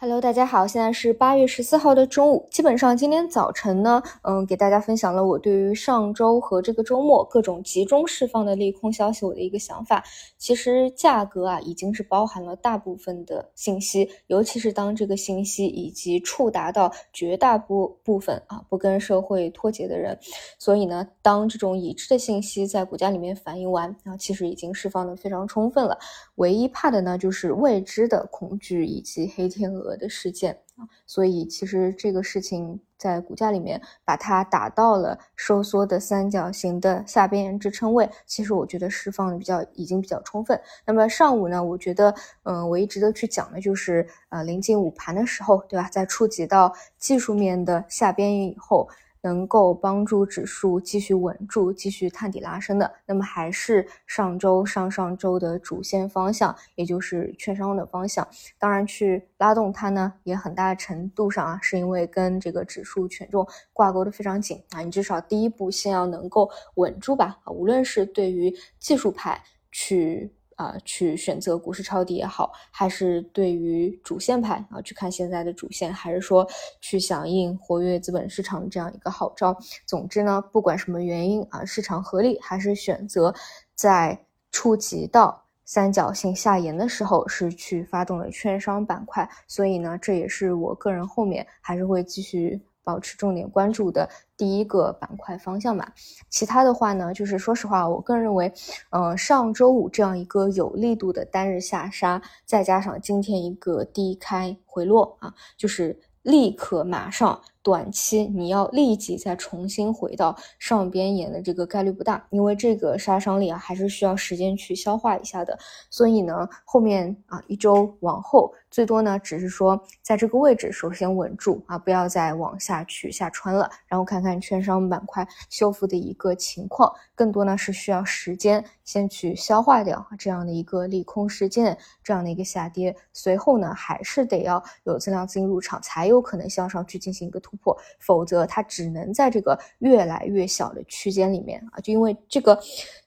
Hello，大家好，现在是八月十四号的中午。基本上今天早晨呢，嗯，给大家分享了我对于上周和这个周末各种集中释放的利空消息我的一个想法。其实价格啊，已经是包含了大部分的信息，尤其是当这个信息以及触达到绝大部部分啊不跟社会脱节的人，所以呢，当这种已知的信息在股价里面反映完，啊，其实已经释放的非常充分了。唯一怕的呢，就是未知的恐惧以及黑天鹅。的事件啊，所以其实这个事情在股价里面把它打到了收缩的三角形的下边支撑位，其实我觉得释放的比较已经比较充分。那么上午呢，我觉得嗯，我一直都去讲的就是呃临近午盘的时候，对吧，在触及到技术面的下边以后。能够帮助指数继续稳住、继续探底拉升的，那么还是上周、上上周的主线方向，也就是券商的方向。当然，去拉动它呢，也很大程度上啊，是因为跟这个指数权重挂钩的非常紧啊。你至少第一步先要能够稳住吧啊，无论是对于技术派去。啊，去选择股市抄底也好，还是对于主线派啊，去看现在的主线，还是说去响应活跃资本市场这样一个号召。总之呢，不管什么原因啊，市场合力还是选择在触及到三角形下沿的时候，是去发动了券商板块。所以呢，这也是我个人后面还是会继续。保持重点关注的第一个板块方向吧。其他的话呢，就是说实话，我个人认为，嗯，上周五这样一个有力度的单日下杀，再加上今天一个低开回落啊，就是立刻马上。短期你要立即再重新回到上边沿的这个概率不大，因为这个杀伤力啊还是需要时间去消化一下的。所以呢，后面啊一周往后，最多呢只是说在这个位置首先稳住啊，不要再往下去下穿了，然后看看券商板块修复的一个情况。更多呢是需要时间先去消化掉这样的一个利空事件，这样的一个下跌，随后呢还是得要有增量资金入场，才有可能向上去进行一个突。破，否则它只能在这个越来越小的区间里面啊，就因为这个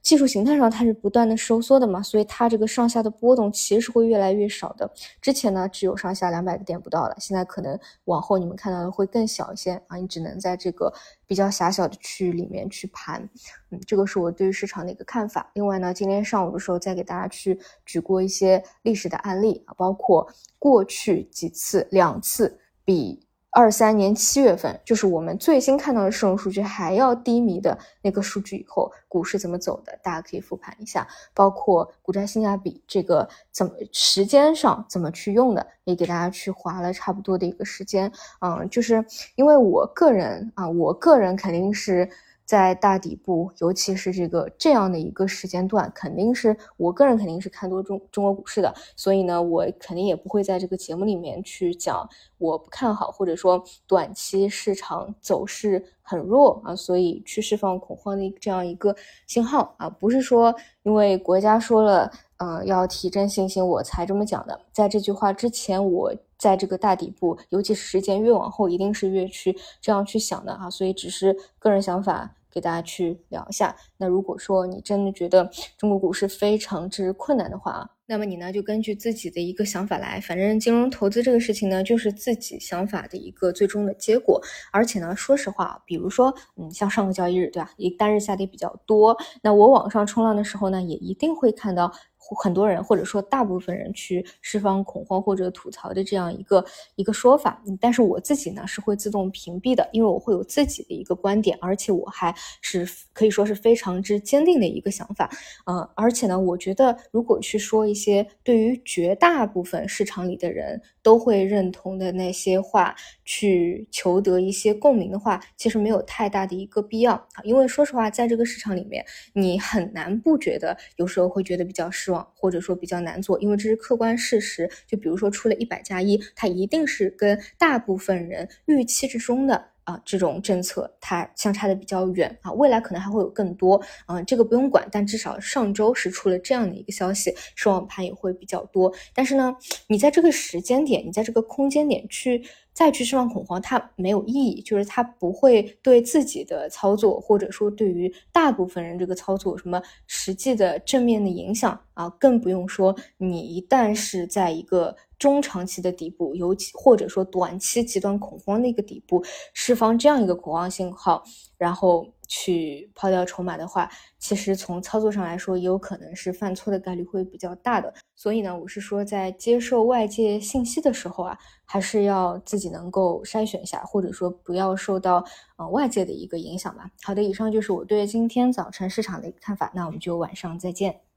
技术形态上它是不断的收缩的嘛，所以它这个上下的波动其实是会越来越少的。之前呢只有上下两百个点不到了，现在可能往后你们看到的会更小一些啊，你只能在这个比较狭小的区域里面去盘。嗯，这个是我对于市场的一个看法。另外呢，今天上午的时候再给大家去举过一些历史的案例啊，包括过去几次两次比。二三年七月份，就是我们最新看到的市容数据还要低迷的那个数据以后，股市怎么走的？大家可以复盘一下，包括股债性价比这个怎么时间上怎么去用的，也给大家去划了差不多的一个时间。嗯，就是因为我个人啊，我个人肯定是。在大底部，尤其是这个这样的一个时间段，肯定是我个人肯定是看多中中国股市的，所以呢，我肯定也不会在这个节目里面去讲我不看好，或者说短期市场走势很弱啊，所以去释放恐慌的这样一个信号啊，不是说因为国家说了，嗯，要提振信心我才这么讲的，在这句话之前，我在这个大底部，尤其是时间越往后，一定是越去这样去想的啊，所以只是个人想法。给大家去聊一下。那如果说你真的觉得中国股市非常之困难的话，那么你呢就根据自己的一个想法来。反正金融投资这个事情呢，就是自己想法的一个最终的结果。而且呢，说实话，比如说，嗯，像上个交易日，对吧？一单日下跌比较多，那我网上冲浪的时候呢，也一定会看到。很多人或者说大部分人去释放恐慌或者吐槽的这样一个一个说法，但是我自己呢是会自动屏蔽的，因为我会有自己的一个观点，而且我还是可以说是非常之坚定的一个想法，嗯，而且呢，我觉得如果去说一些对于绝大部分市场里的人都会认同的那些话，去求得一些共鸣的话，其实没有太大的一个必要啊，因为说实话，在这个市场里面，你很难不觉得有时候会觉得比较失望。或者说比较难做，因为这是客观事实。就比如说出了一百加一，它一定是跟大部分人预期之中的啊这种政策，它相差的比较远啊。未来可能还会有更多，嗯，这个不用管。但至少上周是出了这样的一个消息，收网盘也会比较多。但是呢，你在这个时间点，你在这个空间点去。再去释放恐慌，它没有意义，就是它不会对自己的操作，或者说对于大部分人这个操作什么实际的正面的影响啊，更不用说你一旦是在一个中长期的底部，尤其或者说短期极端恐慌的一个底部，释放这样一个恐慌信号，然后。去抛掉筹码的话，其实从操作上来说，也有可能是犯错的概率会比较大的。所以呢，我是说，在接受外界信息的时候啊，还是要自己能够筛选一下，或者说不要受到呃外界的一个影响吧。好的，以上就是我对今天早晨市场的一个看法。那我们就晚上再见。